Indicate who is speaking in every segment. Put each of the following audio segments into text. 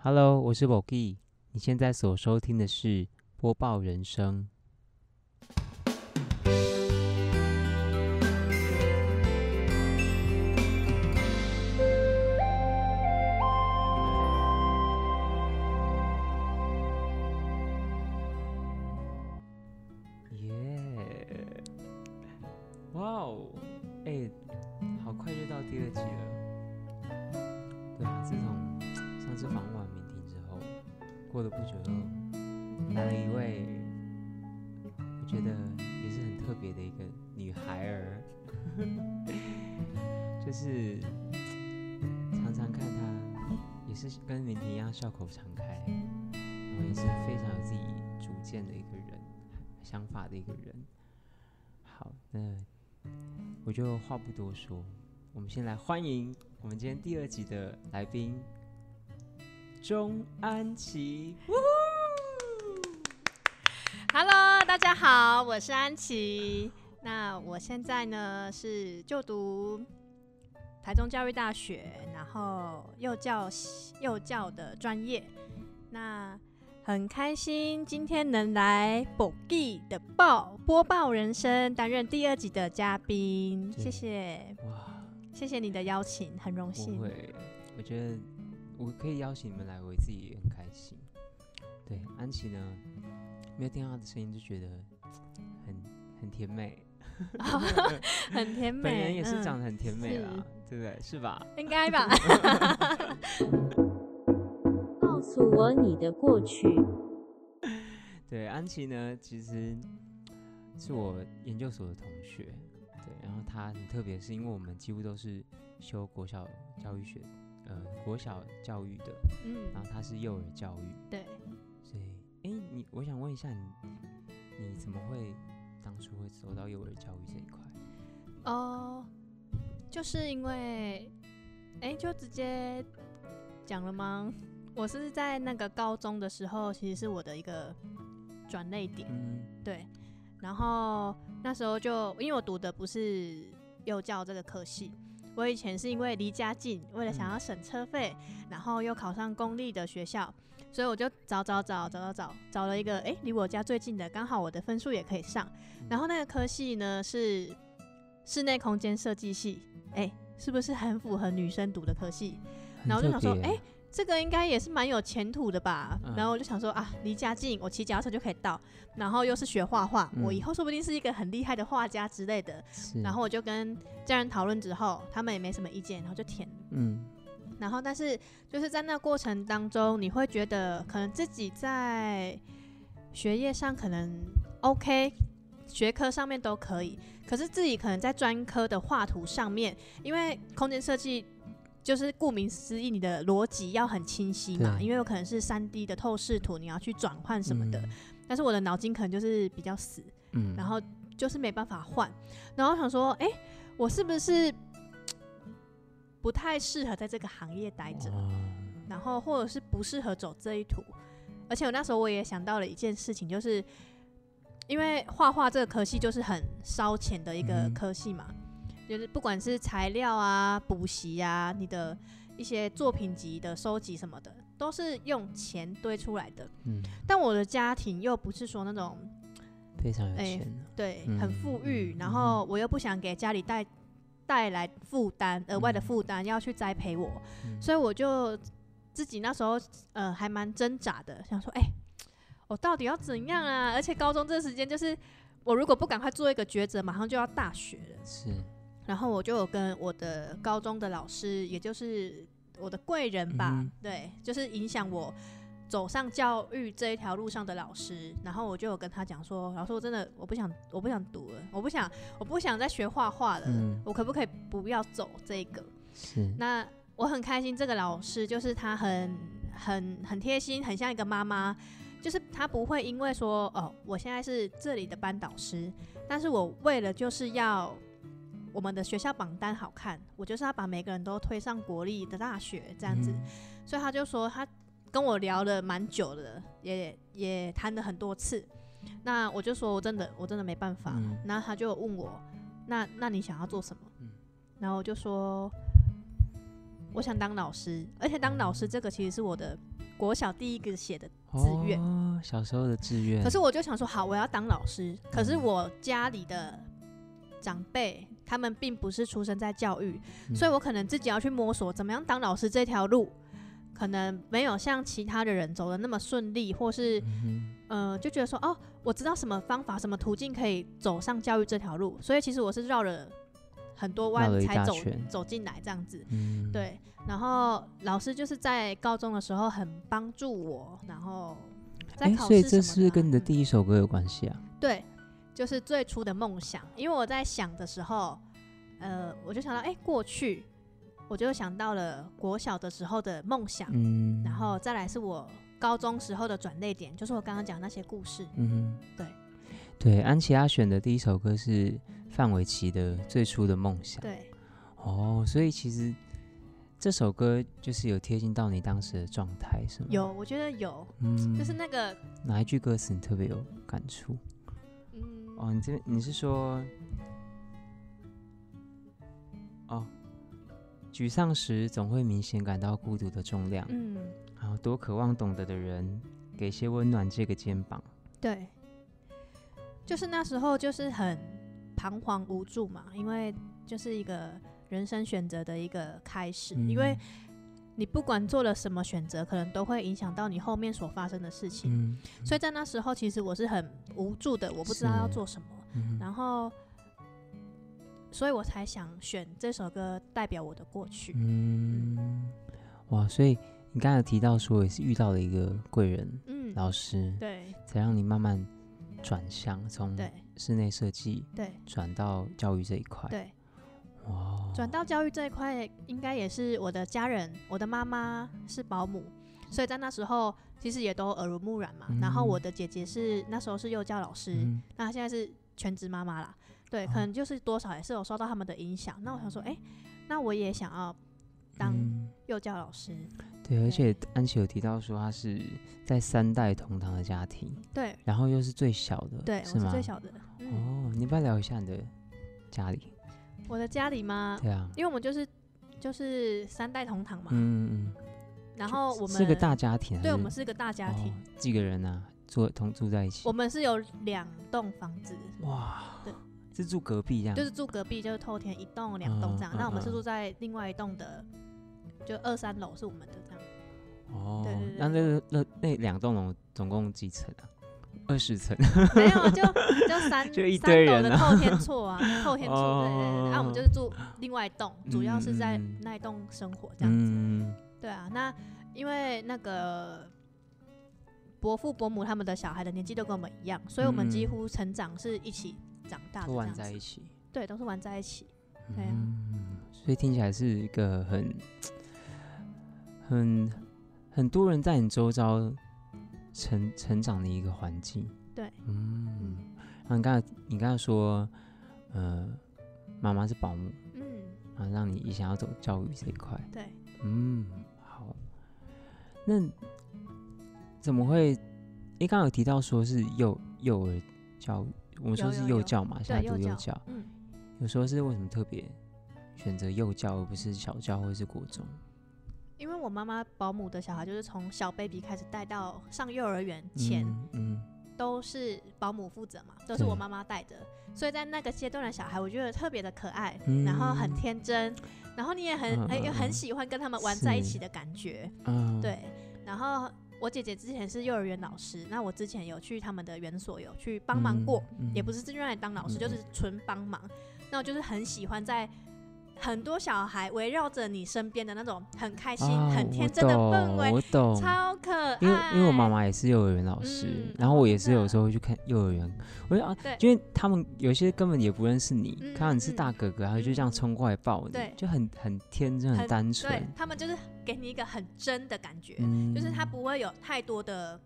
Speaker 1: Hello，我是 Bogi，你现在所收听的是播报人生。多说，我们先来欢迎我们今天第二集的来宾钟安琪。
Speaker 2: Hello，大家好，我是安琪。那我现在呢是就读台中教育大学，然后幼教幼教的专业。那很开心今天能来 Bogi 的报播报人生，担任第二集的嘉宾。
Speaker 1: 对
Speaker 2: 谢谢，
Speaker 1: 哇，
Speaker 2: 谢谢你的邀请，很荣
Speaker 1: 不
Speaker 2: 幸。
Speaker 1: 会，我觉得我可以邀请你们来，我自己也很开心。对，安琪呢，没有听到她的声音就觉得很很甜美，
Speaker 2: 很甜美，
Speaker 1: 本人也是
Speaker 2: 嗯
Speaker 1: 长得很甜美啦，
Speaker 2: 是
Speaker 1: 对不对？是吧？
Speaker 2: 应该吧？
Speaker 3: 我你的过去。
Speaker 1: 对，安琪呢，其实是我研究所的同学，对，然后他很特别，是因为我们几乎都是修国小教育学，呃，国小教育的，
Speaker 2: 嗯
Speaker 1: 然，后他是幼儿教育，
Speaker 2: 对。
Speaker 1: 所以，哎，你，我想问一下你，你怎么会当初会走到幼儿教育这一块？
Speaker 2: 哦，就是因为，哎、就直接讲了吗？我是在那个高中的时候，其实是我的一个转类点，
Speaker 1: 嗯，
Speaker 2: 对。然后那时候就因为我读的不是幼教这个科系，我以前是因为离家近，为了想要省车费，然后又考上公立的学校，所以我就找找找找找找找了一个哎离我家最近的，刚好我的分数也可以上。然后那个科系呢是室内空间设计系，哎、是不是很符合女生读的科系？然后我就想说
Speaker 1: 很特别
Speaker 2: 哎这个应该也是蛮有前途的吧。
Speaker 1: 嗯
Speaker 2: 然后我就想说啊，离家近，我骑脚踏车就可以到，然后又是学画画，我以
Speaker 1: 嗯
Speaker 2: 后说不定是一个很厉害的画家之类的。然后我就跟家人讨论之后，他们也没什么意见，然后就填。
Speaker 1: 嗯，
Speaker 2: 然后，但是就是在那过程当中，你会觉得可能自己在学业上可能 OK，学科上面都可以，可是自己可能在专科的画图上面，因为空间设计就是顾名思义，你的逻辑要很清晰嘛，因为有可能是三 D 的透视图，你要去转换什么的，
Speaker 1: 嗯。
Speaker 2: 但是我的脑筋可能就是比较死，
Speaker 1: 嗯，
Speaker 2: 然后就是没办法换，然后想说，哎、我是不是不太适合在这个行业待着？然后或者是不适合走这一途。而且我那时候我也想到了一件事情，就是因为画画这个科系就是很烧钱的一个
Speaker 1: 嗯。
Speaker 2: 科系嘛，就是不管是材料啊、补习啊、你的一些作品集的收集什么的，都是用钱堆出来的。
Speaker 1: 嗯，
Speaker 2: 但我的家庭又不是说那种
Speaker 1: 非常有
Speaker 2: 哎
Speaker 1: 钱的，
Speaker 2: 对，
Speaker 1: 嗯
Speaker 2: 很富裕，
Speaker 1: 嗯
Speaker 2: 然后我又不想给家里带带来负担，额外的
Speaker 1: 嗯
Speaker 2: 负担要去栽培我，
Speaker 1: 嗯
Speaker 2: 所以我就自己那时候呃还蛮挣扎的，想说，哎、我到底要怎样啊？而且高中这时间就是我如果不赶快做一个抉择，马上就要大学了。
Speaker 1: 是，
Speaker 2: 然后我就有跟我的高中的老师，也就是我的贵人吧，
Speaker 1: 嗯
Speaker 2: 对，就是影响我走上教育这一条路上的老师。然后我就有跟他讲说，老师，我真的我不想，我不想读了，我不想，我不想再学画画了，
Speaker 1: 嗯
Speaker 2: 我可不可以不要走这个？
Speaker 1: 是，
Speaker 2: 那我很开心，这个老师就是他很很很贴心，很像一个妈妈。就是他不会因为说哦，我现在是这里的班导师，但是我为了就是要我们的学校榜单好看，我就是要把每个人都推上国立的大学这样子。
Speaker 1: 嗯
Speaker 2: 所以他就说他跟我聊了蛮久的，也也谈了很多次。那我就说我真的我真的没办法。
Speaker 1: 嗯
Speaker 2: 然后他就问我，那那你想要做什么？
Speaker 1: 嗯
Speaker 2: 然后我就说我想当老师，而且当老师这个其实是我的国小第一个写的志愿
Speaker 1: 哦，小时候的志愿。
Speaker 2: 可是我就想说，好，我要当老师。可是
Speaker 1: 嗯
Speaker 2: 我家里的长辈他们并不是出生在教育，
Speaker 1: 嗯
Speaker 2: 所以我可能自己要去摸索怎么样当老师这条路，可能没有像其他的人走的那么顺利，或是
Speaker 1: 嗯
Speaker 2: 呃，就觉得说，哦，我知道什么方法、什么途径可以走上教育这条路。所以其实我是绕了很多弯才走走进来这样子。
Speaker 1: 嗯，
Speaker 2: 对，然后老师就是在高中的时候很帮助我，然后在
Speaker 1: 哎，
Speaker 2: 考
Speaker 1: 所以这是不是跟你的
Speaker 2: 嗯
Speaker 1: 第一首歌有关系啊？
Speaker 2: 对，就是最初的梦想。因为我在想的时候，呃，我就想到，哎、过去我就想到了国小的时候的梦想，
Speaker 1: 嗯，
Speaker 2: 然后再来是我高中时候的转泪点，就是我刚刚讲那些故事。
Speaker 1: 嗯，
Speaker 2: 对
Speaker 1: 对，安琪拉选的第一首歌是范玮琪的《最初的梦想》。
Speaker 2: 对，
Speaker 1: 哦，所以其实这首歌就是有贴近到你当时的状态，是吗？
Speaker 2: 有，我觉得有，
Speaker 1: 嗯，
Speaker 2: 就是那个，
Speaker 1: 哪一句歌词你特别有感触？
Speaker 2: 嗯，
Speaker 1: 哦，你这边你是说，哦，沮丧时总会明显感到孤独的重量，
Speaker 2: 嗯，
Speaker 1: 然后多渴望懂得的人给些温暖这个肩膀。
Speaker 2: 对，就是那时候就是很彷徨无助嘛，因为就是一个人生选择的一个开始，因为
Speaker 1: 嗯
Speaker 2: 你不管做了什么选择，可能都会影响到你后面所发生的事情。
Speaker 1: 嗯
Speaker 2: 所以在那时候，其实我是很无助的，我不知道要做什么，
Speaker 1: 嗯
Speaker 2: 然后，所以我才想选这首歌代表我的过去。
Speaker 1: 嗯，哇，所以你刚才有提到说也是遇到了一个贵人
Speaker 2: 嗯，
Speaker 1: 老师，
Speaker 2: 对。
Speaker 1: 才让你慢慢转向从
Speaker 2: 对。
Speaker 1: 室内设计
Speaker 2: 对。
Speaker 1: 转到教育这一块。
Speaker 2: 对，
Speaker 1: 哇，
Speaker 2: 转到教育这一块，应该也是我的家人，我的妈妈是保姆，所以在那时候其实也都耳濡目染嘛。然后我
Speaker 1: 嗯
Speaker 2: 的姐姐是那时候是幼教老师，
Speaker 1: 嗯
Speaker 2: 那她现在是全职妈妈啦。对，可
Speaker 1: 哦
Speaker 2: 能就是多少也是有受到他们的影响。那我想说，哎、那我也想要当
Speaker 1: 嗯
Speaker 2: 幼教老师。
Speaker 1: 对，而且安琪有提到说她是在三代同堂的家庭，
Speaker 2: 对
Speaker 1: 然后又是最小的，
Speaker 2: 对？我是最小的。嗯，
Speaker 1: 哦，你要不要聊一下你的家里？
Speaker 2: 我的家里吗？
Speaker 1: 对啊，
Speaker 2: 因为我们就是就是三代同堂嘛，
Speaker 1: 嗯嗯
Speaker 2: 然后我们
Speaker 1: 是个大家庭，
Speaker 2: 对，我们是个大家庭，
Speaker 1: 哦几个人啊？住同住在一起
Speaker 2: 我？们是有两栋房子，
Speaker 1: 哇
Speaker 2: 对，
Speaker 1: 是住隔壁这样？
Speaker 2: 就是住隔壁，就是透天一栋、两栋这样。
Speaker 1: 嗯
Speaker 2: 那我们是
Speaker 1: 嗯
Speaker 2: 住在另外一栋的，就二三楼是我们的这样。
Speaker 1: 哦
Speaker 2: 对对，
Speaker 1: 那那那那两栋楼总共几层啊？二十层。
Speaker 2: 没有，就就三
Speaker 1: 就一堆人啊
Speaker 2: 的透天厝啊，透天厝，对对对。那我们就是住另外一栋，主要是在那一栋生活这样子。
Speaker 1: 嗯，
Speaker 2: 对啊，那因为那个伯父伯母他们的小孩的年纪都跟我们一样，所以我们几
Speaker 1: 嗯
Speaker 2: 乎成长是一起长大的
Speaker 1: 都玩。在一起。
Speaker 2: 对，都是玩在一起。对啊
Speaker 1: 嗯，所以听起来是一个很很很多人在你周遭成成长的一个环境。
Speaker 2: 对，
Speaker 1: 嗯，然后你刚才你刚才说，呃，妈妈是保姆，
Speaker 2: 嗯，
Speaker 1: 然后让你也想要走教育这一块。
Speaker 2: 对。
Speaker 1: 嗯，好。那怎么会？诶，刚刚有提到说是幼幼儿教育，我们说是
Speaker 2: 有有有
Speaker 1: 幼教嘛，现在读幼教。
Speaker 2: 嗯，
Speaker 1: 有时候是为什么特别选择幼教而不是小教或是国中？
Speaker 2: 因为我妈妈保姆的小孩就是从小 baby 开始带到上幼儿园前，
Speaker 1: 嗯嗯
Speaker 2: 都是保姆负责嘛，都是我妈妈带的，所以在那个阶段的小孩，我觉得特别的可爱，
Speaker 1: 嗯
Speaker 2: 然后很天真，然后你也很
Speaker 1: 嗯
Speaker 2: 很、很喜欢跟他们玩在一起的感觉，
Speaker 1: 嗯，
Speaker 2: 对。然后我姐姐之前是幼儿园老师，那我之前有去他们的园所有去帮忙过，
Speaker 1: 嗯
Speaker 2: 也不是用来当老师，
Speaker 1: 嗯
Speaker 2: 就是纯帮忙。那我就是很喜欢在很多小孩围绕着你身边的那种很开心、
Speaker 1: 啊
Speaker 2: 很天真的氛围，
Speaker 1: 我懂。
Speaker 2: 超可爱。
Speaker 1: 因为因为我妈妈也是幼儿园老师，
Speaker 2: 嗯
Speaker 1: 然后我也是有时候会去看幼儿园，我就啊，
Speaker 2: 对。
Speaker 1: 因为他们有些根本也不认识你，
Speaker 2: 嗯
Speaker 1: 看到你是
Speaker 2: 嗯
Speaker 1: 大哥哥，然后就这样冲过来抱你，
Speaker 2: 对。
Speaker 1: 就很很天真、很单
Speaker 2: 对
Speaker 1: 纯，
Speaker 2: 他们就是给你一个很真的感觉，
Speaker 1: 嗯。
Speaker 2: 就是他不会有太多的，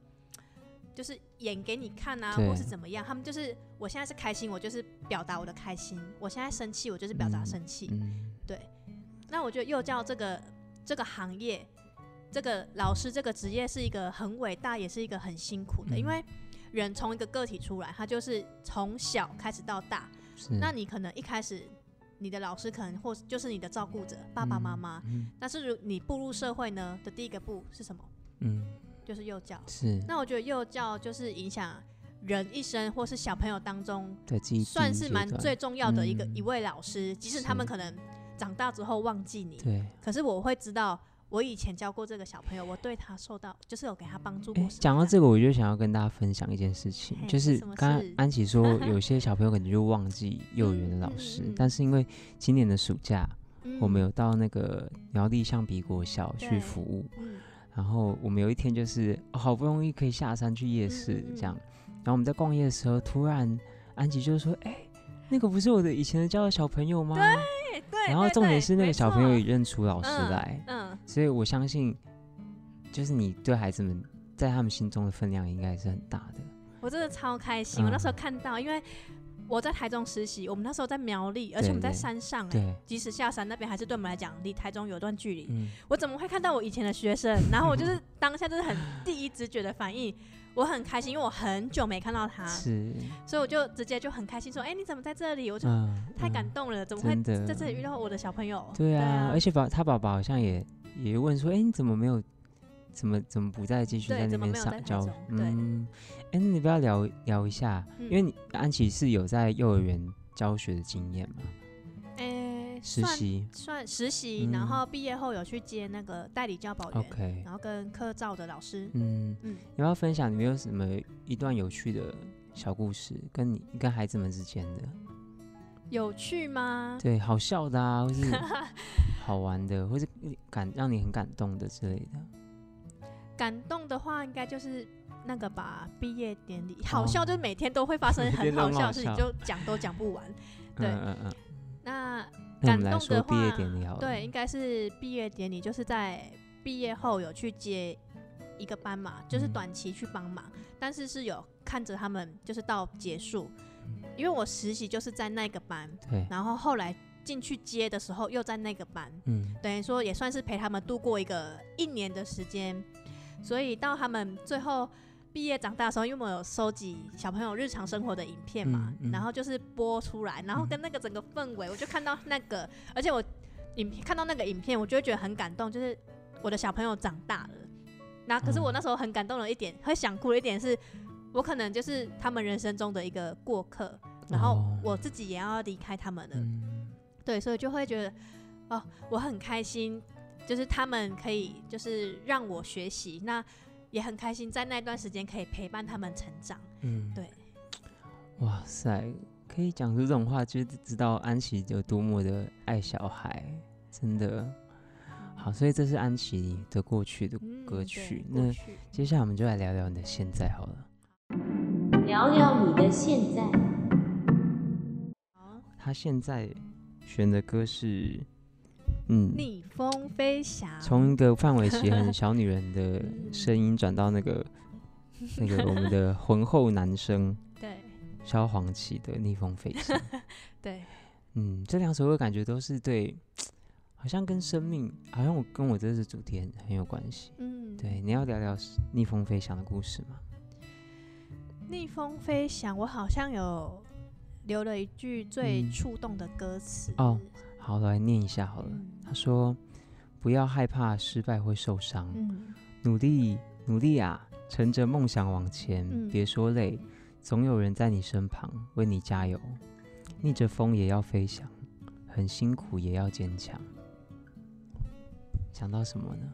Speaker 2: 就是演给你看啊，或是怎么样。他们就是我现在是开心，我就是表达我的开心；我现在生气，我就是表达
Speaker 1: 嗯
Speaker 2: 生气。
Speaker 1: 嗯
Speaker 2: 那我觉得幼教这个这个行业，这个老师这个职业是一个很伟大，也是一个很辛苦的，
Speaker 1: 嗯
Speaker 2: 因为人从一个个体出来，他就是从小开始到大。那你可能一开始你的老师可能或就是你的照顾者，爸爸妈妈。
Speaker 1: 嗯
Speaker 2: 但是如你步入社会呢的第一个步是什么？
Speaker 1: 嗯，
Speaker 2: 就是幼教。
Speaker 1: 是
Speaker 2: 那我觉得幼教就是影响人一生或是小朋友当中算是蛮最重要的一个、
Speaker 1: 嗯
Speaker 2: 一位老师，即使他们可能长大之后忘记你，
Speaker 1: 对。
Speaker 2: 可是我会知道我以前教过这个小朋友，我对他受到就是有给他帮助。
Speaker 1: 讲到这个，我就想要跟大家分享一件事情，
Speaker 2: 嘿
Speaker 1: 就是刚刚安琪说，有些小朋友可能就忘记 幼儿园的老师，
Speaker 2: 嗯嗯嗯
Speaker 1: 但是因为今年的暑假，
Speaker 2: 嗯
Speaker 1: 我们有到那个苗栗橡皮国小去服务，
Speaker 2: 嗯
Speaker 1: 然后我们有一天就是、哦好不容易可以下山去夜市这样，然后我们在逛夜的时候，突然安吉就说：“哎、那个不是我的以前的教的小朋友吗？”
Speaker 2: 对对，
Speaker 1: 然后重点是那个小朋友也
Speaker 2: 错
Speaker 1: 认出老师
Speaker 2: 嗯
Speaker 1: 来，
Speaker 2: 嗯，
Speaker 1: 所以我相信，就是你对孩子们在他们心中的分量应该是很大的。
Speaker 2: 我真的超开心。我那时候
Speaker 1: 嗯
Speaker 2: 看到，因为我在台中实习，我们那时候在苗栗，而且我们在山上、哎，即使下山那边还是对我们来讲离台中有段距离。
Speaker 1: 嗯，
Speaker 2: 我怎么会看到我以前的学生？然后我就是当下就是很第一直觉的反应，我很开心，因为我很久没看到他，
Speaker 1: 是，
Speaker 2: 所以我就直接就很开心说：“哎、你怎么在这里？”我就
Speaker 1: 嗯，
Speaker 2: 太感
Speaker 1: 嗯
Speaker 2: 动了，怎么会在这里遇到我的小朋友？
Speaker 1: 对啊，
Speaker 2: 啊，
Speaker 1: 而且爸他爸爸好像也也问说，哎、你怎么没有，怎么怎么不再继续在那边上教嗯，哎、那你不要聊聊一下，
Speaker 2: 嗯。
Speaker 1: 因为你安琪是有在幼儿园教学的经验嘛，
Speaker 2: 哎、
Speaker 1: 实习
Speaker 2: 算实习，
Speaker 1: 嗯。
Speaker 2: 然后毕业后有去接那个代理教保员
Speaker 1: ，OK，
Speaker 2: 然后跟科照的老师，
Speaker 1: 嗯，
Speaker 2: 嗯，
Speaker 1: 要分享你们有什么一段有趣的小故事，跟你跟孩子们之间的？
Speaker 2: 有趣吗？
Speaker 1: 对，好笑的啊，或是 好玩的，或是感让你很感动的之类的。
Speaker 2: 感动的话，应该就是那个吧，毕业典礼。
Speaker 1: 哦
Speaker 2: 好笑就是每天都会发生 很
Speaker 1: 好
Speaker 2: 好笑的事情，就讲都讲不完。对
Speaker 1: 嗯嗯嗯。
Speaker 2: 那感动的
Speaker 1: 说毕业
Speaker 2: 话。对，应该是毕业典礼，就是在毕业后有去接一个班嘛，就是
Speaker 1: 嗯
Speaker 2: 短期去帮忙，但是是有看着他们就是到结束，
Speaker 1: 嗯
Speaker 2: 因为我实习就是在那个班，
Speaker 1: 对，
Speaker 2: 然后后来进去接的时候又在那个班，
Speaker 1: 嗯
Speaker 2: 等于说也算是陪他们度过一个一年的时间，所以到他们最后毕业长大的时候，因为我有收集小朋友日常生活的影片嘛，
Speaker 1: 嗯嗯
Speaker 2: 然后就是播出来，然后跟那个整个氛围，我就看到那个，而且我影片看到那个影片，我就会觉得很感动，就是我的小朋友长大了。那可是我
Speaker 1: 嗯
Speaker 2: 那时候很感动的一点，会想哭的一点是，我可能就是他们人生中的一个过客，然后
Speaker 1: 哦
Speaker 2: 我自己也要离开他们了。
Speaker 1: 嗯
Speaker 2: 对，所以就会觉得，哦，我很开心，就是他们可以就是让我学习，那也很开心在那段时间可以陪伴他们成长。
Speaker 1: 嗯，
Speaker 2: 对，
Speaker 1: 哇塞，可以讲出这种话，就是知道安琪有多么的爱小孩，真的。好，所以这是安琪的过去的歌曲。
Speaker 2: 过
Speaker 1: 那接下来我们就来聊聊你的现在好了。
Speaker 3: 聊聊你的现在。
Speaker 2: 好，
Speaker 1: 他现在选的歌是，嗯，
Speaker 2: 逆风飞翔，
Speaker 1: 从一个范玮琪很小女人的 声音转到那个那个我们的浑厚男生
Speaker 2: 对
Speaker 1: 萧煌奇的《逆风飞翔》。
Speaker 2: 对，
Speaker 1: 嗯，这两首歌感觉都是对，好像跟生命，好像我跟我这次主题很很有关系。
Speaker 2: 嗯，
Speaker 1: 对，你要聊聊逆风飞翔的故事吗？
Speaker 2: 逆风飞翔，我好像有留了一句最
Speaker 1: 嗯
Speaker 2: 触动的歌词
Speaker 1: 哦，好，来念一下好了。
Speaker 2: 嗯
Speaker 1: 他说：“不要害怕失败会受伤，
Speaker 2: 嗯
Speaker 1: 努力努力啊，乘着梦想往前，
Speaker 2: 嗯
Speaker 1: 别说累，总有人在你身旁为你加油。逆着风也要飞翔，很辛苦也要坚强。”想到什么呢？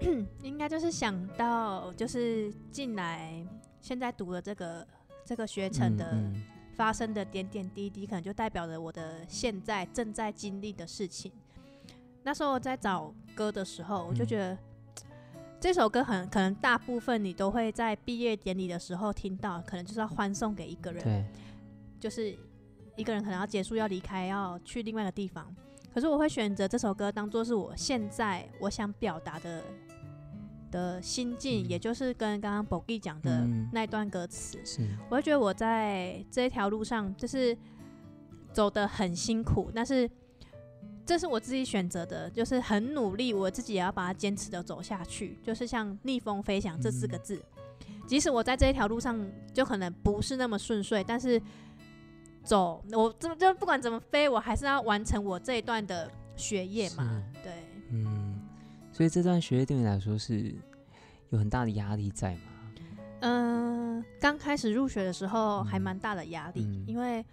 Speaker 2: 嗯，应该就是想到就是进来现在读的这个这个学程的。
Speaker 1: 嗯
Speaker 2: 发生的点点滴滴，可能就代表着我的现在正在经历的事情。那时候我在找歌的时候，我就
Speaker 1: 嗯
Speaker 2: 觉得、这首歌很可能大部分你都会在毕业典礼的时候听到，可能就是要欢送给一个人，
Speaker 1: 对，
Speaker 2: 就是一个人可能要结束要离开，要去另外一个地方。可是我会选择这首歌当做是我现在我想表达的的心境，
Speaker 1: 嗯
Speaker 2: 也就是跟刚刚 Bogi 讲的
Speaker 1: 嗯
Speaker 2: 那一段歌词。
Speaker 1: 是，
Speaker 2: 我会觉得我在这一条路上就是走得很辛苦，但是这是我自己选择的，就是很努力，我自己也要把它坚持的走下去。就是像逆风飞翔这四个字，即使我在这一条路上就可能不是那么顺遂，但是走我这就不管怎么飞，我还是要完成我这一段的学业嘛。对，
Speaker 1: 嗯，所以这段学业对你来说是有很大的压力在吗？
Speaker 2: 嗯，刚开始入学的时候还
Speaker 1: 嗯
Speaker 2: 蛮大的压力，
Speaker 1: 嗯
Speaker 2: 因为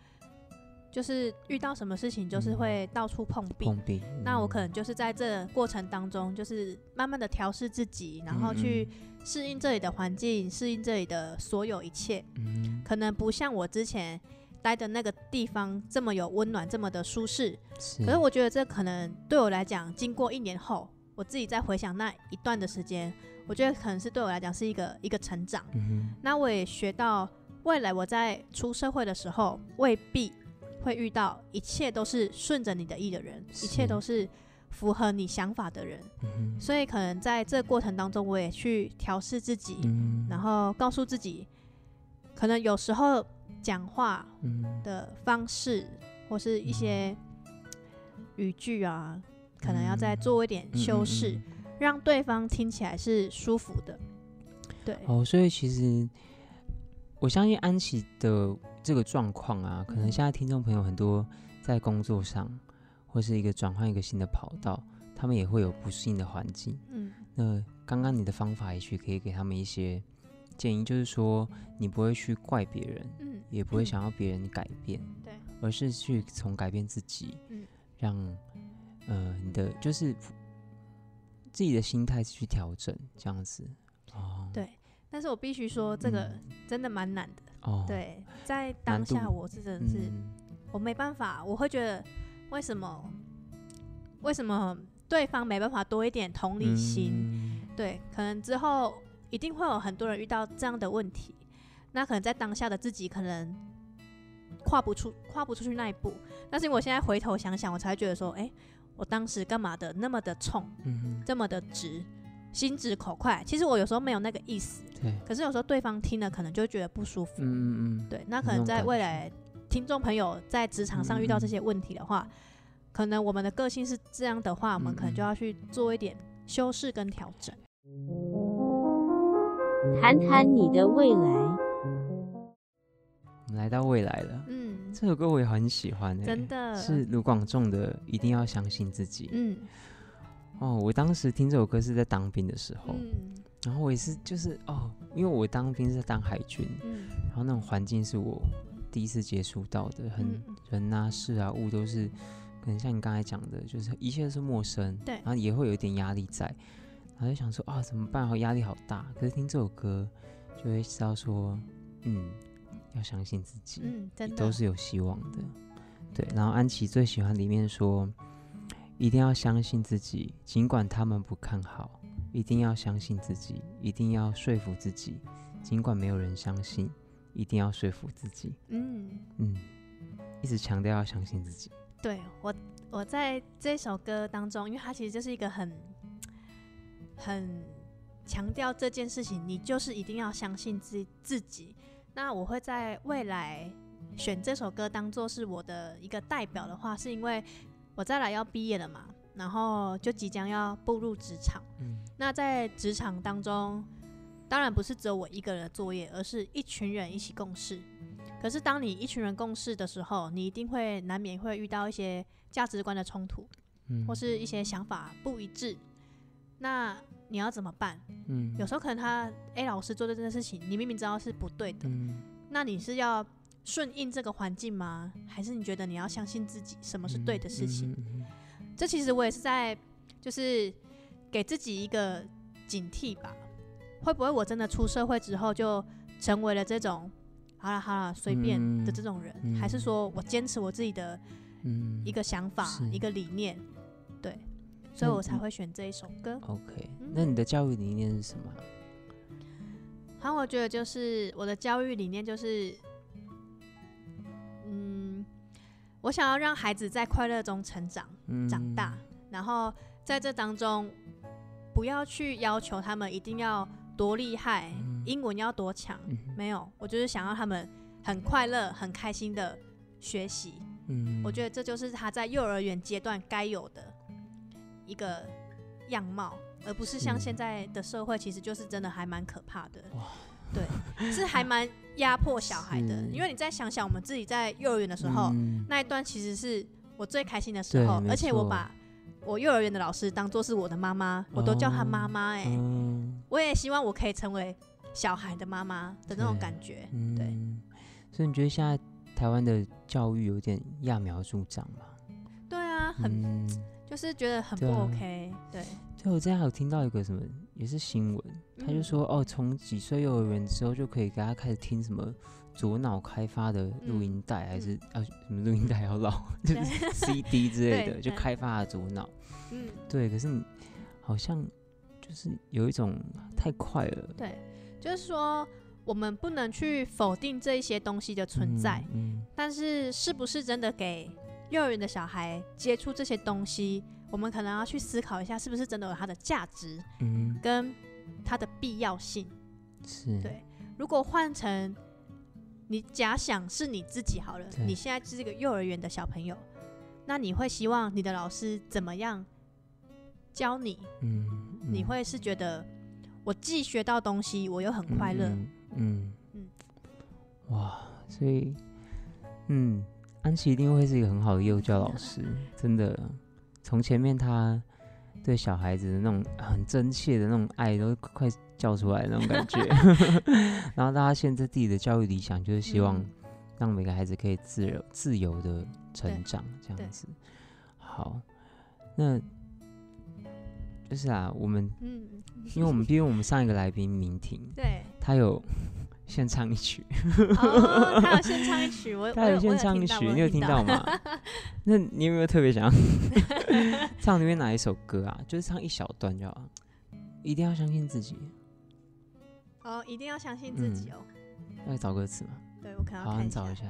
Speaker 2: 就是遇到什么事情就是
Speaker 1: 嗯
Speaker 2: 会到处碰壁。
Speaker 1: 碰壁，
Speaker 2: 那我可
Speaker 1: 嗯
Speaker 2: 能就是在这过程当中，就是慢慢的调试自己，然后
Speaker 1: 嗯
Speaker 2: 去适应这里的环境，适应这里的所有一切。
Speaker 1: 嗯，
Speaker 2: 可能不像我之前待的那个地方这么有温暖，这么的舒适。
Speaker 1: 是，
Speaker 2: 可是我觉得这可能对我来讲，经过一年后，我自己再回想那一段的时间，我觉得可能是对我来讲是一个一个成长。那我也学到，未来我在出社会的时候，未必会遇到一切都是顺着你的意的人，一切都是符合你想法的人。
Speaker 1: 嗯
Speaker 2: 所以可能在这个过程当中，我也去调试自己，
Speaker 1: 嗯，
Speaker 2: 然后告诉自己，可能有时候讲话
Speaker 1: 嗯。
Speaker 2: 的方式或是一些语句啊，可能要再做一点
Speaker 1: 嗯。
Speaker 2: 修饰，
Speaker 1: 嗯。
Speaker 2: 让对方听起来是舒服的。对，
Speaker 1: 哦，所以其实我相信安琪的这个状况啊，可能
Speaker 2: 嗯
Speaker 1: 现在听众朋友很多在工作上或是一个转换一个新的跑道，他们也会有不适应的环境。
Speaker 2: 嗯
Speaker 1: 那刚刚你的方法也许可以给他们一些建议，就是说你不会去怪别人，
Speaker 2: 嗯，
Speaker 1: 也不会
Speaker 2: 嗯
Speaker 1: 想要别人改变，
Speaker 2: 对，
Speaker 1: 而是去从改变自己，
Speaker 2: 嗯
Speaker 1: 让呃你的就是自己的心态去调整，这样子。哦，
Speaker 2: 对。但是我必须说，这个
Speaker 1: 嗯
Speaker 2: 真的蛮难的。
Speaker 1: 哦，
Speaker 2: 对，在当下我是真的是、
Speaker 1: 嗯。
Speaker 2: 我没办法，我会觉得为什么为什么对方没办法多一点同理心？
Speaker 1: 嗯。
Speaker 2: 对，可能之后一定会有很多人遇到这样的问题，那可能在当下的自己可能跨不出跨不出去那一步，但是我现在回头想想，我才觉得说，哎、我当时干嘛的那么的冲，
Speaker 1: 嗯
Speaker 2: 这么的直，心直口快。其实我有时候没有那个意思，
Speaker 1: 对，
Speaker 2: 可是有时候对方听了可能就会觉得不舒服。
Speaker 1: 嗯嗯嗯，
Speaker 2: 对，那可能在未来听众朋友在职场上遇到这些问题的话，可能我们的个性是这样的话，我们可能就要去做一点修饰跟调整。
Speaker 3: 谈谈你的未来。
Speaker 1: 我们来到未来了。
Speaker 2: 嗯，
Speaker 1: 这首歌我也很喜欢、欸，
Speaker 2: 真的
Speaker 1: 是卢广仲的《一定要相信自己》。
Speaker 2: 嗯
Speaker 1: 哦，我当时听这首歌是在当兵的时候，
Speaker 2: 嗯
Speaker 1: 然后我也是就是哦，因为我当兵是在当海军，
Speaker 2: 嗯
Speaker 1: 然后那种环境是我第一次接触到的，很、
Speaker 2: 嗯
Speaker 1: 人啊事啊物都是，可能像你刚才讲的，就是一切都是陌生，
Speaker 2: 对
Speaker 1: 然后也会有一点压力在，然后就想说啊怎么办？好压力好大。可是听这首歌就会知道说，嗯，要相信自己，
Speaker 2: 嗯，真的
Speaker 1: 都是有希望的。对，然后安琪最喜欢里面说，一定要相信自己，尽管他们不看好，一定要相信自己，一定要说服自己，尽管没有人相信，一定要说服自己。
Speaker 2: 嗯，
Speaker 1: 嗯，一直强调要相信自己。
Speaker 2: 对我我在这首歌当中，因为它其实就是一个很很强调这件事情，你就是一定要相信自自己。那我会在未来选这首歌当做是我的一个代表的话，是因为我再来要毕业了嘛，然后就即将要步入职场。
Speaker 1: 嗯
Speaker 2: 那在职场当中，当然不是只有我一个人的作业，而是一群人一起共事。可是当你一群人共事的时候，你一定会难免会遇到一些价值观的冲突，
Speaker 1: 嗯
Speaker 2: 或是一些想法不一致。那你要怎么办？
Speaker 1: 嗯
Speaker 2: 有时候可能他 A 老师做的这件事情，你明明知道是不对的，
Speaker 1: 嗯
Speaker 2: 那你是要顺应这个环境吗？还是你觉得你要相信自己，什么是对的事情？这其实我也是在，就是给自己一个警惕吧。会不会我真的出社会之后就成为了这种好了好了随便的这种人，
Speaker 1: 嗯
Speaker 2: 还是说我坚持我自己的
Speaker 1: 嗯
Speaker 2: 一个想法、
Speaker 1: 是
Speaker 2: 一个理念？对，所以我才会选这一首歌。
Speaker 1: OK，
Speaker 2: 嗯
Speaker 1: 那你的教育理念是什么？
Speaker 2: 然后我觉得就是我的教育理念就是，我想要让孩子在快乐中成长。
Speaker 1: 嗯
Speaker 2: 长大，然后在这当中，不要去要求他们一定要多厉害，
Speaker 1: 嗯
Speaker 2: 英文要多强，
Speaker 1: 嗯
Speaker 2: 没有，我就是想要他们很快乐、很开心的学习。
Speaker 1: 嗯
Speaker 2: 我觉得这就是他在幼儿园阶段该有的一个样貌，而不是像现在的社会，其实就是真的还蛮可怕的
Speaker 1: 哇。
Speaker 2: 对，是还蛮压迫小孩的，因为你再想想，我们自己在幼儿园的时候，
Speaker 1: 嗯
Speaker 2: 那一段其实是我最开心的时候，而且我把我幼儿园的老师当做是我的妈妈，我都叫她妈妈哎、
Speaker 1: 嗯
Speaker 2: 我也希望我可以成为小孩的妈妈的那种感觉。
Speaker 1: 嗯，
Speaker 2: 对。
Speaker 1: 所以你觉得现在台湾的教育有点揠苗助长吗？
Speaker 2: 对啊，很、
Speaker 1: 嗯，
Speaker 2: 就是觉得很不 OK。对，
Speaker 1: 对，我之前还有听到一个什么，也是新闻，他就
Speaker 2: 嗯。
Speaker 1: 说哦，从几岁幼儿园之后就可以给他开始听什么左脑开发的录音带，还是啊什么录音带要老，就是 CD 之类的，就开发左脑。
Speaker 2: 嗯，
Speaker 1: 对，可是你好像就是有一种太快了
Speaker 2: 对，就是说我们不能去否定这一些东西的存在，
Speaker 1: 嗯，
Speaker 2: 但是是不是真的给幼儿园的小孩接触这些东西，我们可能要去思考一下，是不是真的有它的价值
Speaker 1: 嗯嗯，
Speaker 2: 跟它的必要性。
Speaker 1: 是，
Speaker 2: 对如果换成你假想是你自己好了，你现在是一个幼儿园的小朋友，那你会希望你的老师怎么样教你？
Speaker 1: 嗯，嗯
Speaker 2: 你会是觉得我既学到东西，我又很快乐。
Speaker 1: 嗯嗯
Speaker 2: 嗯
Speaker 1: 哇，所以嗯，安琪一定会是一个很好的幼教老师，真的。从前面他对小孩子的那种很真切的那种爱，都快叫出来的那种感觉。然后大家现在自己的教育理想就是希望
Speaker 2: 嗯
Speaker 1: 让每个孩子可以自由自由的成
Speaker 2: 对
Speaker 1: 长，这样子。好，那就是啊，我们
Speaker 2: 嗯，
Speaker 1: 因为我们毕竟我们上一个来宾明婷，
Speaker 2: 对。
Speaker 1: 他有献唱一曲，
Speaker 2: 哦，他有 献唱一曲，我
Speaker 1: 他有
Speaker 2: 我
Speaker 1: 献唱一曲，你有听到？吗？那你有没有特别想要 唱里面哪一首歌啊？就是唱一小段就好，一定要相信自己。
Speaker 2: 哦，一定要相信自己哦。
Speaker 1: 要找歌词吗？
Speaker 2: 对我可能要
Speaker 1: 好，
Speaker 2: 看一下
Speaker 1: 你找一。下。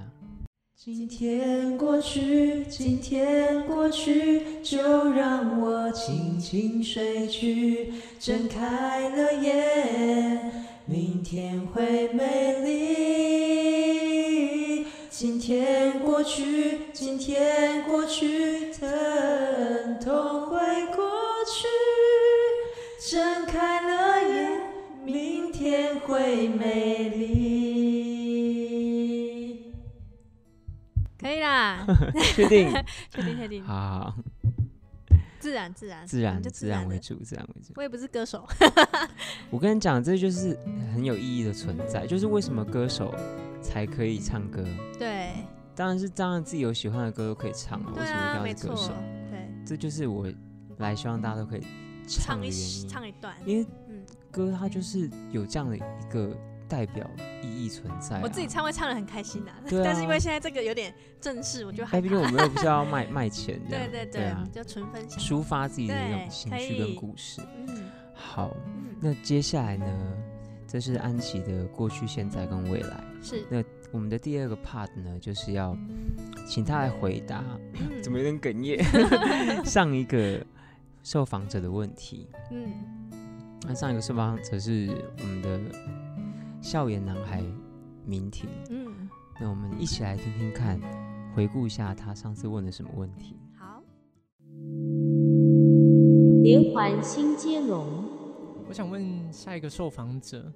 Speaker 4: 今天过去，今天过去，就让我轻轻睡去，睁开了眼，明天会美丽。今天过去，今天过去，疼痛会过去，睁开了眼，明天会美丽。
Speaker 2: 可以啦，
Speaker 1: 确定？
Speaker 2: 确定确定，
Speaker 1: 好
Speaker 2: 自然自然
Speaker 1: 自然自然为主，自然为主。
Speaker 2: 我也不是歌手，
Speaker 1: 我跟你讲，这就是很有意义的存在，就是为什么歌手才可以唱歌。
Speaker 2: 对
Speaker 1: 当然是当然自己有喜欢的歌都可以唱啊，为什么一定要是歌手？，
Speaker 2: 对，
Speaker 1: 这就是我来希望大家都可以唱
Speaker 2: 一
Speaker 1: 原因。
Speaker 2: 唱一段，
Speaker 1: 因为
Speaker 2: 嗯，
Speaker 1: 歌它就是有这样的一个代表意义存在、啊。
Speaker 2: 我自己唱会唱的很开心的，但是因为现在这个有点正式，我就害
Speaker 1: 哎，毕竟我
Speaker 2: 怕。
Speaker 1: 们又不是要卖 卖钱这
Speaker 2: 对
Speaker 1: 样，
Speaker 2: 对就纯分享。
Speaker 1: 抒发自己的那种情
Speaker 2: 可
Speaker 1: 绪跟故事。
Speaker 2: 嗯
Speaker 1: 好，
Speaker 2: 嗯，
Speaker 1: 那接下来呢，这是安琪的过去、现在跟未来。
Speaker 2: 是那
Speaker 1: 我们的第二个 part 呢，就是要请他来回答，
Speaker 2: 嗯
Speaker 1: 怎么有点哽咽？上一个受访者的问题。
Speaker 2: 嗯
Speaker 1: 那上一个受访者是我们的校园男孩明婷。
Speaker 2: 嗯，
Speaker 1: 那我们一起来听听看，回顾一下他上次问的什么问题。
Speaker 2: 好，
Speaker 3: 连环新接龙，
Speaker 5: 我想问下一个受访者，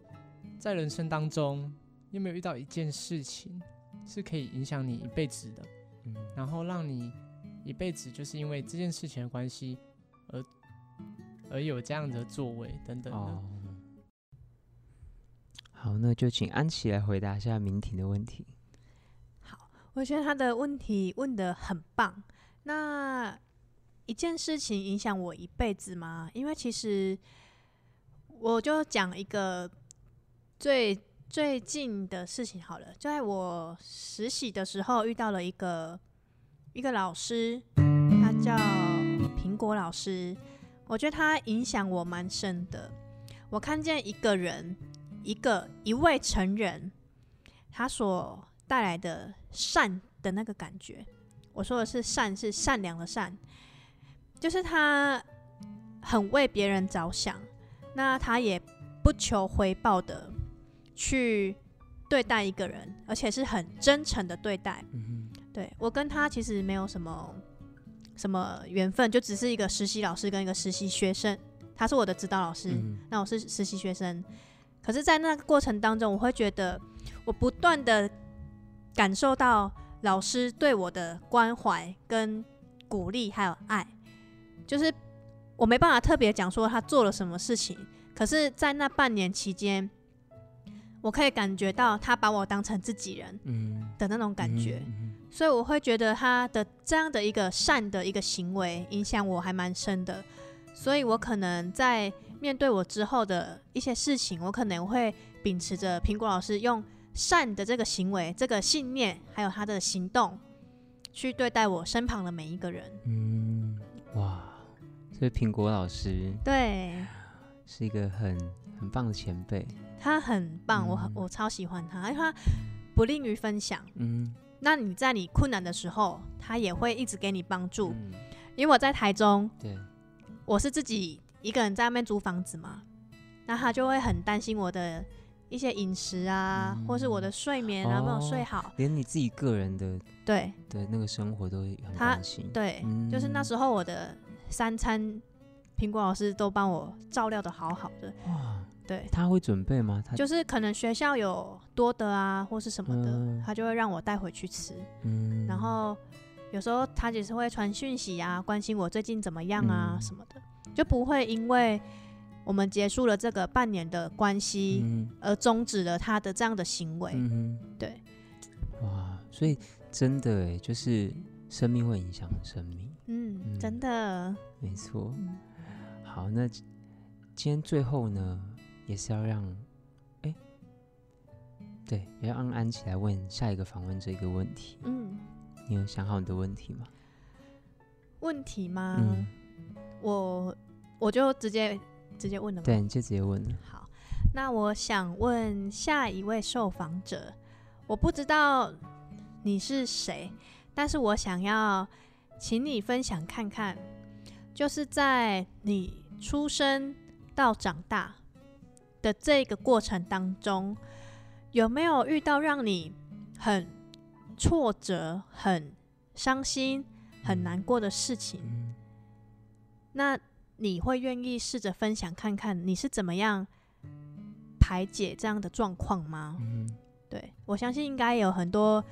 Speaker 5: 在人生当中有没有遇到一件事情是可以影响你一辈子的，
Speaker 1: 嗯，
Speaker 5: 然后让你一辈子就是因为这件事情的关系而而有这样的作为等等的？
Speaker 1: 哦，好，那就请安琪来回答一下明婷的问题。
Speaker 2: 好，我觉得他的问题问的很棒。那一件事情影响我一辈子吗？因为其实我就讲一个最最近的事情好了，就在我实习的时候遇到了一个一个老师，他叫苹果老师，我觉得他影响我蛮深的。我看见一个人，一个一位成人，他所带来的善的那个感觉。我说的是善，是善良的善，就是他很为别人着想，那他也不求回报的去对待一个人，而且是很真诚的对待。
Speaker 1: 嗯
Speaker 2: 对我跟他其实没有什么什么缘分，就只是一个实习老师跟一个实习学生，他是我的指导老师。
Speaker 1: 嗯
Speaker 2: 那我是实习学生，可是，在那个过程当中，我会觉得我不断的感受到老师对我的关怀、跟鼓励，还有爱。就是我没办法特别讲说他做了什么事情，可是，在那半年期间，我可以感觉到他把我当成自己人
Speaker 1: 嗯，
Speaker 2: 的那种感觉，
Speaker 1: 嗯
Speaker 2: 所以我会觉得他的这样的一个善的一个行为影响我还蛮深的，所以我可能在面对我之后的一些事情，我可能会秉持着苹果老师用善的这个行为、这个信念，还有他的行动，去对待我身旁的每一个人。
Speaker 1: 嗯，哇，所以苹果老师
Speaker 2: 对
Speaker 1: 是一个很很棒的前辈。
Speaker 2: 他很棒，我很
Speaker 1: 嗯
Speaker 2: 我超喜欢他，因为他不吝于分享。
Speaker 1: 嗯，
Speaker 2: 那你在你困难的时候，他也会一直给你帮助。
Speaker 1: 嗯
Speaker 2: 因为我在台中，
Speaker 1: 对，
Speaker 2: 我是自己一个人在外面租房子嘛，那他就会很担心我的一些饮食啊，
Speaker 1: 嗯
Speaker 2: 或是我的睡眠啊，有没有
Speaker 1: 哦
Speaker 2: 睡好？
Speaker 1: 连你自己个人的
Speaker 2: 对
Speaker 1: 对那个生活都会很
Speaker 2: 他
Speaker 1: 关心。
Speaker 2: 对，就是那
Speaker 1: 嗯
Speaker 2: 时候我的三餐，苹果老师都帮我照料的好好的。
Speaker 1: 哇，
Speaker 2: 对，
Speaker 1: 他会准备吗？他
Speaker 2: 就是可能学校有多的啊，或是什么的，
Speaker 1: 嗯
Speaker 2: 他就会让我带回去吃。
Speaker 1: 嗯，
Speaker 2: 然后有时候他也是会传讯息啊，关心我最近怎么样啊、
Speaker 1: 嗯
Speaker 2: 什么的，就不会因为我们结束了这个半年的关系
Speaker 1: 嗯
Speaker 2: 而终止了他的这样的行为。
Speaker 1: 嗯
Speaker 2: 对，
Speaker 1: 哇，所以真的哎，就是生命会影响生命，
Speaker 2: 嗯，
Speaker 1: 嗯
Speaker 2: 真的，
Speaker 1: 没错。
Speaker 2: 嗯
Speaker 1: 好，那今今天最后呢，也是要让，哎，对，也要让安琪来问下一个访问者一个问题。
Speaker 2: 嗯，
Speaker 1: 你有想好你的问题吗？
Speaker 2: 问题吗？
Speaker 1: 嗯，
Speaker 2: 我我就直接直接问了吗？
Speaker 1: 对，你就直接问了。
Speaker 2: 好，那我想问下一位受访者，我不知道你是谁，但是我想要请你分享看看，就是在你出生到长大的这个过程当中，有没有遇到让你很挫折、很伤心、很难过的事情？
Speaker 1: 嗯
Speaker 2: 那你会愿意试着分享看看你是怎么样排解这样的状况吗？
Speaker 1: 嗯，
Speaker 2: 对我相信应该有很多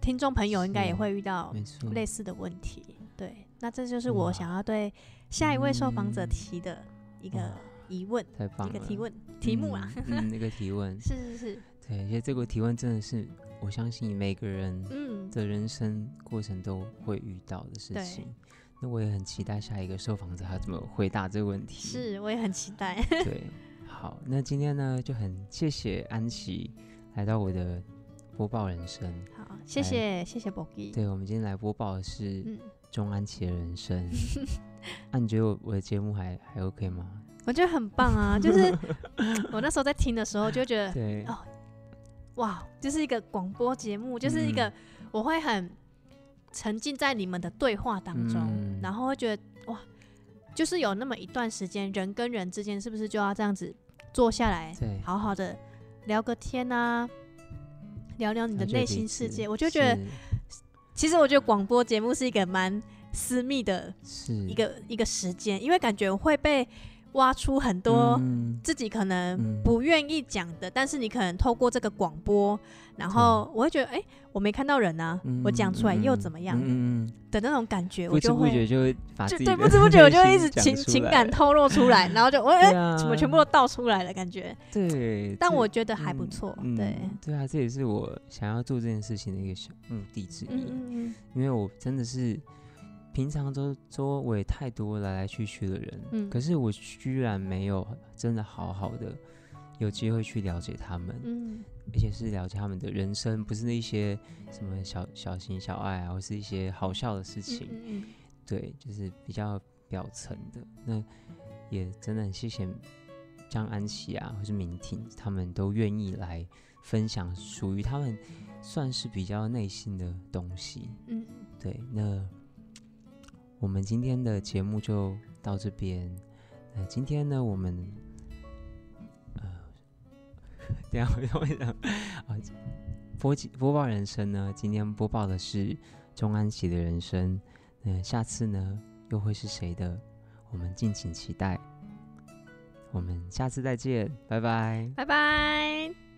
Speaker 2: 听众朋友应该也会遇到。类似的问题。对，那这就是我想要对下一位受访者
Speaker 1: 嗯
Speaker 2: 提的一个疑问、
Speaker 1: 太棒了！
Speaker 2: 一个提问题目啊。
Speaker 1: 那个提问，
Speaker 2: 是是是，
Speaker 1: 对，而且这个提问真的是我相信每个人
Speaker 2: 嗯，
Speaker 1: 的人生过程都会遇到的事
Speaker 2: 对
Speaker 1: 情。那我也很期待下一个受访者他怎么回答这个问题。
Speaker 2: 是，我也很期待。
Speaker 1: 对，好，那今天呢就很谢谢安琪来到我的播报人生。
Speaker 2: 好，谢谢谢谢 Bogi。
Speaker 1: 对，我们今天来播报的是
Speaker 2: 嗯，
Speaker 1: 钟安琪的人生。那、你觉得我我的节目还还 OK 吗？
Speaker 2: 我觉得很棒啊，就是我那时候在听的时候就觉得
Speaker 1: 对，
Speaker 2: 哦哇，就是一个广播节目，就是一个、
Speaker 1: 嗯
Speaker 2: 我会很沉浸在你们的对话当中，
Speaker 1: 嗯。
Speaker 2: 然后会觉得哇，就是有那么一段时间，人跟人之间是不是就要这样子坐下来，好好的聊个天啊，聊聊你的内心世界。我就觉得，其实我觉得广播节目是一个蛮私密的一个一个时间，因为感觉会被挖出很多。
Speaker 1: 嗯。
Speaker 2: 自己可能
Speaker 1: 嗯。
Speaker 2: 不愿意讲的，但是你可能透过这个广播，然后我会觉得，哎、我没看到人啊，
Speaker 1: 嗯
Speaker 2: 我讲出来
Speaker 1: 嗯
Speaker 2: 又怎么样、
Speaker 1: 嗯
Speaker 2: 的那种感觉，
Speaker 1: 不知不
Speaker 2: 我就会
Speaker 1: 觉就
Speaker 2: 对不知不觉我就会一直情情感透露出来，然后就我哎、怎么全部都倒出来了感觉，
Speaker 1: 对，
Speaker 2: 但我觉得还不
Speaker 1: 嗯
Speaker 2: 错，
Speaker 1: 嗯
Speaker 2: 对，
Speaker 1: 对啊，这也是我想要做这件事情的一个小目的之一。因为我真的是平常周周围太多来来去去的人，
Speaker 2: 嗯。
Speaker 1: 可是我居然没有真的好好的有机会去了解他们，
Speaker 2: 嗯。
Speaker 1: 而且是了解他们的人生，不是那一些什么小小情小爱啊，或是一些好笑的事
Speaker 2: 嗯
Speaker 1: 情，
Speaker 2: 嗯嗯
Speaker 1: 对，就是比较表层的。那也真的很谢谢张安琪啊，或是明婷，他们都愿意来分享属于他们算是比较内心的东西。
Speaker 2: 嗯，
Speaker 1: 对，那我们今天的节目就到这边。那今天呢，我们呃，等下我会想啊，播播报人生呢，今天播报的是钟安琪的人生。那下次呢，又会是谁的？我们敬请期待。我们下次再见，拜拜。
Speaker 2: 拜拜。